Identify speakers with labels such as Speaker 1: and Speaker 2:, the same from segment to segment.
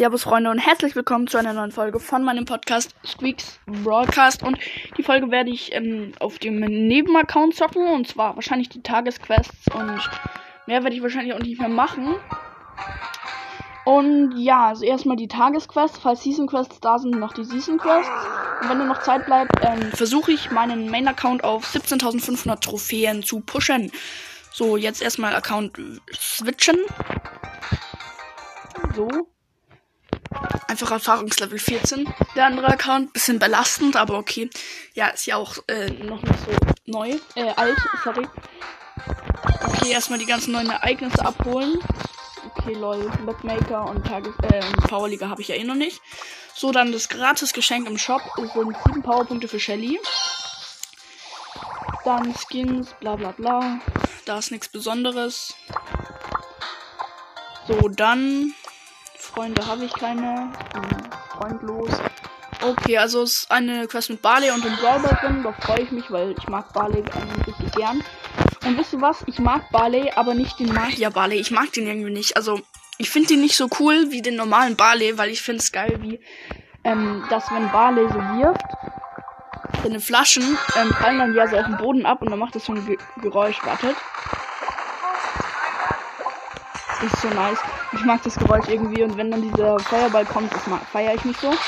Speaker 1: Servus Freunde und herzlich willkommen zu einer neuen Folge von meinem Podcast Squeaks Broadcast und die Folge werde ich ähm, auf dem Nebenaccount zocken und zwar wahrscheinlich die Tagesquests und mehr werde ich wahrscheinlich auch nicht mehr machen. Und ja, also erstmal die Tagesquests, falls Season Quests da sind, noch die Season Quests. Und wenn noch Zeit bleibt, ähm, versuche ich meinen Main Account auf 17.500 Trophäen zu pushen. So, jetzt erstmal Account switchen. So. Einfach Erfahrungslevel 14. Der andere Account, bisschen belastend, aber okay. Ja, ist ja auch äh, noch nicht so neu. Äh, alt, sorry. Okay, erstmal die ganzen neuen Ereignisse abholen. Okay, lol. Mapmaker und Tages äh, Powerliga habe ich ja eh noch nicht. So, dann das Gratis-Geschenk im Shop sind 7 Powerpunkte für Shelly. Dann Skins, bla bla bla. Da ist nichts Besonderes. So, dann Freunde habe ich keine. Freundlos. Okay, also es ist eine Quest mit Barley und dem Brawler drin. Da freue ich mich, weil ich mag Barley eigentlich richtig gern. Und wisst ihr was? Ich mag Barley, aber nicht den Magier Barley. Ich mag den irgendwie nicht. Also, ich finde den nicht so cool wie den normalen Barley, weil ich finde es geil, wie, ähm, dass wenn Barley so wirft, seine Flaschen ähm, fallen dann ja so auf den Boden ab und dann macht das so ein Ge Geräusch. Wartet. Ist so nice. Ich mag das Geräusch irgendwie und wenn dann dieser Feuerball kommt, das feiere ich mich so.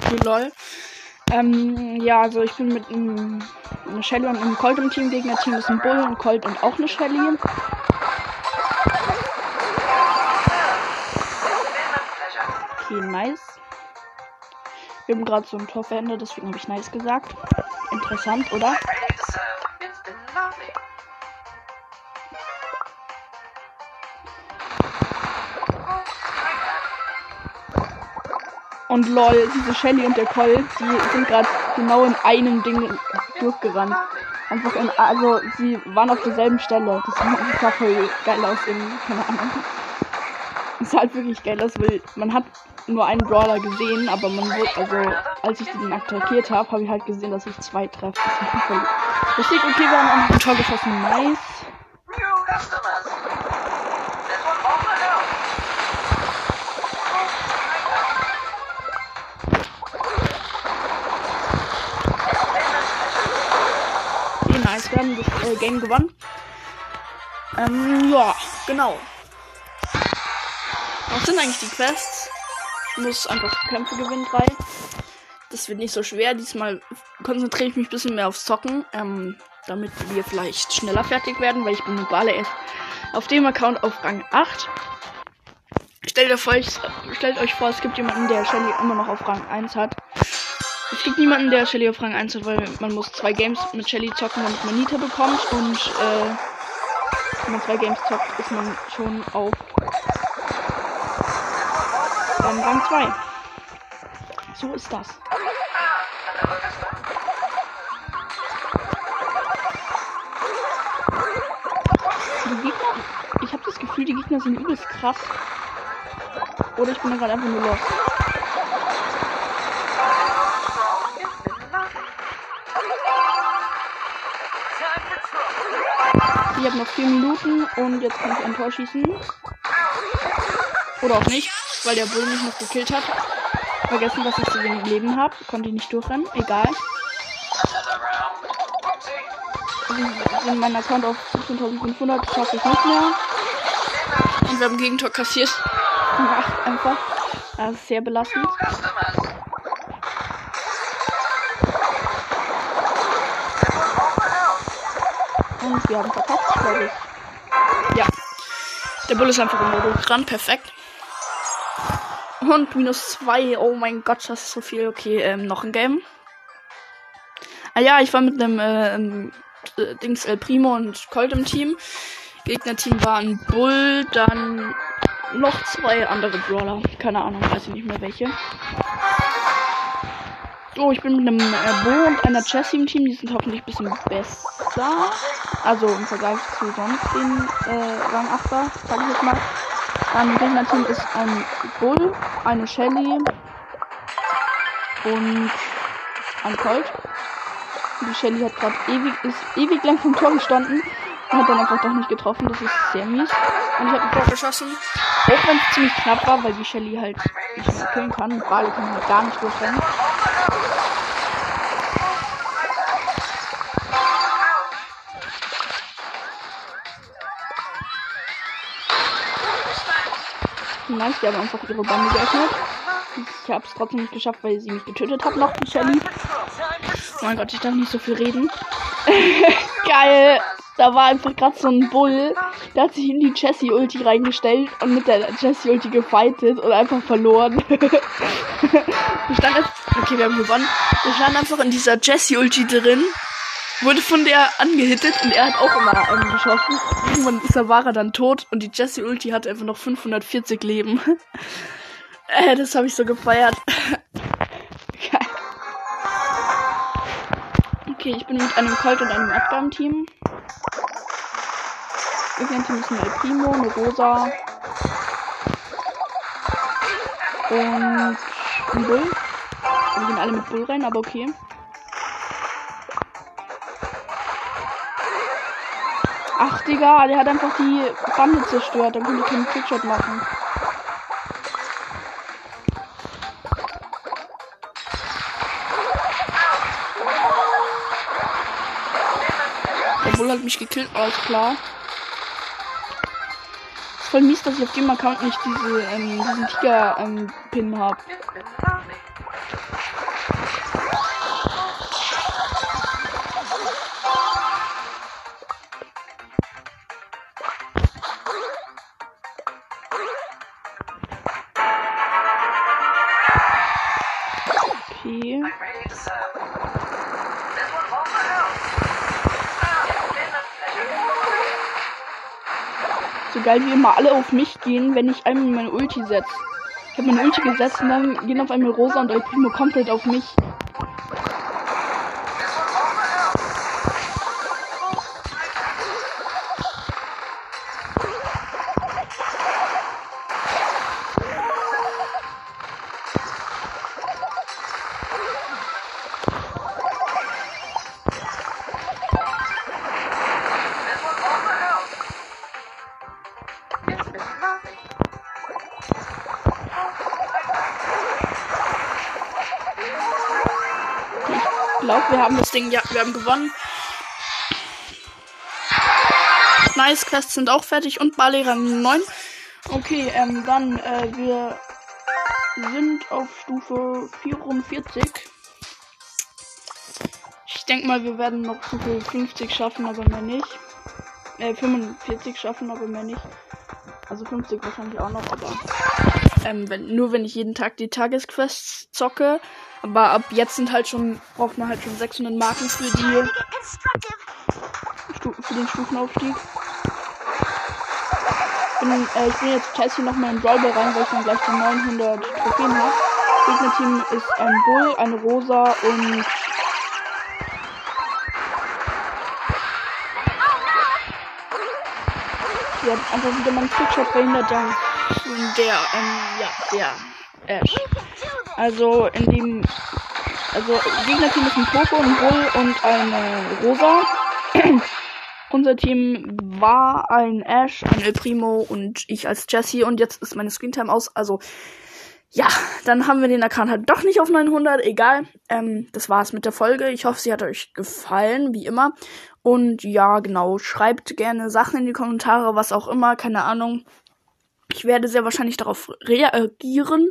Speaker 1: Okay, lol. Ähm, ja, also ich bin mit einem eine Shelly und einem Colt im Team. Gegner-Team ist ein Bull, ein Colt und auch eine Shelly. Okay, nice. Wir haben gerade so ein Tor verändert, deswegen habe ich nice gesagt. Interessant, oder? Und lol, diese Shelly und der Colt, die sind gerade genau in einem Ding durchgerannt. Einfach in, also sie waren auf derselben Stelle. Das sah voll geil aus irgendwie, keine Ahnung. Das sah halt wirklich geil aus, weil man hat nur einen Brawler gesehen, aber man wurde, also als ich den attackiert habe, habe ich halt gesehen, dass ich zwei treffe. Das ist voll lustig. Okay, wir haben ein Tor geschossen. Nice. Das äh, Game gewonnen. Ähm, ja, genau. Was sind eigentlich die Quests? Ich muss einfach Kämpfe gewinnen, drei. Das wird nicht so schwer. Diesmal konzentriere ich mich ein bisschen mehr aufs Zocken, ähm, damit wir vielleicht schneller fertig werden, weil ich bin mit Bale auf dem Account auf Rang 8. Stellt euch, vor, stellt euch vor, es gibt jemanden, der Shelly immer noch auf Rang 1 hat. Es gibt niemanden, der Shelly auf Rang 1 hat, weil man muss zwei Games mit Shelly zocken, damit man Nita bekommt. Und äh, wenn man zwei Games zockt, ist man schon auf ähm, Rang 2. So ist das. Die Gegner, ich habe das Gefühl, die Gegner sind übelst krass. Oder ich bin gerade einfach nur lost. Ich habe noch vier Minuten und jetzt kann ich ein Tor schießen. Oder auch nicht, weil der Bull mich noch gekillt hat. Vergessen, dass ich so wenig Leben habe. Konnte ich nicht durchrennen. Egal. In meinem Account auf 17.500 schaffe ich nicht mehr. Und wir haben Gegentor kassiert. Ach, einfach. Das ist sehr belastend. Und wir haben verkackt, glaube. Ja. Der Bull ist einfach im Modus dran. Perfekt. Und minus zwei. Oh mein Gott, das ist so viel. Okay, ähm, noch ein Game. Ah ja, ich war mit einem äh, Dings El Primo und Colt im Team. Gegnerteam war ein Bull, dann noch zwei andere Brawler. Keine Ahnung, weiß ich nicht mehr welche. So, ich bin mit einem äh, Bo und einer Jessie im Team. Die sind hoffentlich ein bisschen besser. Also im Vergleich zu sonst den äh, Rang 8er, sag ich jetzt mal. Dann Gegnerteam ist ein Bull, eine Shelly und ein Colt. Die Shelly hat gerade ewig, ist ewig lang vom Tor gestanden und hat dann einfach doch nicht getroffen. Das ist sehr mies. Und ich habe ein Tor geschossen. Auch wenn es ziemlich knapp war, weil die Shelly halt nicht mehr killen kann. Bale kann halt gar nicht durchrennen. Nice, die haben einfach ihre Bande geöffnet. Ich habe es trotzdem nicht geschafft, weil sie mich getötet hat noch, die Shelly. Oh mein Gott, ich darf nicht so viel reden. Geil. Da war einfach gerade so ein Bull, der hat sich in die Jessie-Ulti reingestellt und mit der Jessie-Ulti gefightet und einfach verloren. wir standen okay, wir haben gewonnen. Wir standen einfach in dieser Jessie-Ulti drin, wurde von der angehittet und er hat auch immer einen geschossen. Irgendwann ist Wahrer dann tot und die Jessie-Ulti hatte einfach noch 540 Leben. äh, das habe ich so gefeiert. Okay, ich bin mit einem Colt und einem Edgar im Team. Team ist eine Primo, eine Rosa und ein Bull. Wir gehen alle mit Bull rein, aber okay. Ach, Digga, der hat einfach die Bande zerstört. Dann konnte ich keinen Trickshot machen. Der Bull hat mich gekillt, alles klar voll mies, dass ich auf dem Account nicht diese, ähm, diesen Tiger-Pin ähm, habe. So geil, wie immer alle auf mich gehen, wenn ich einmal meine Ulti setze. Ich habe meine Ulti gesetzt und dann gehen auf einmal Rosa und El Primo komplett auf mich. Wir haben das Ding, ja, wir haben gewonnen. Nice, Quests sind auch fertig und Bali Rang 9. Okay, ähm, dann, äh, wir sind auf Stufe 44. Ich denke mal, wir werden noch Stufe 50 schaffen, aber mehr nicht. Äh, 45 schaffen, aber mehr nicht. Also 50 wahrscheinlich auch noch, aber ähm, wenn, nur wenn ich jeden Tag die Tagesquests zocke. Aber ab jetzt sind halt schon, braucht man halt schon 600 Marken für die, für den Stufenaufstieg. Bin, äh, ich bin jetzt teste noch mal in Brawlball rein, weil ich dann gleich die 900 Trophäen habe. Gegnerteam ist ein Bull, eine Rosa und die hat einfach wieder meinen Trickshot verhindert, der, ähm, ja, der Ash. Also in dem, also Gegnerteam ist ein Poco, ein Bull und eine Rosa. Unser Team war ein Ash, ein El Primo und ich als Jessie und jetzt ist meine Screentime aus. Also ja, dann haben wir den Account halt doch nicht auf 900. Egal. Ähm, das war's mit der Folge. Ich hoffe, sie hat euch gefallen, wie immer. Und ja, genau. Schreibt gerne Sachen in die Kommentare, was auch immer. Keine Ahnung. Ich werde sehr wahrscheinlich darauf reagieren.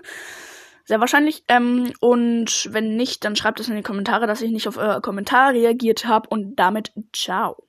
Speaker 1: Sehr wahrscheinlich. Ähm, und wenn nicht, dann schreibt es in die Kommentare, dass ich nicht auf euer Kommentar reagiert habe. Und damit ciao.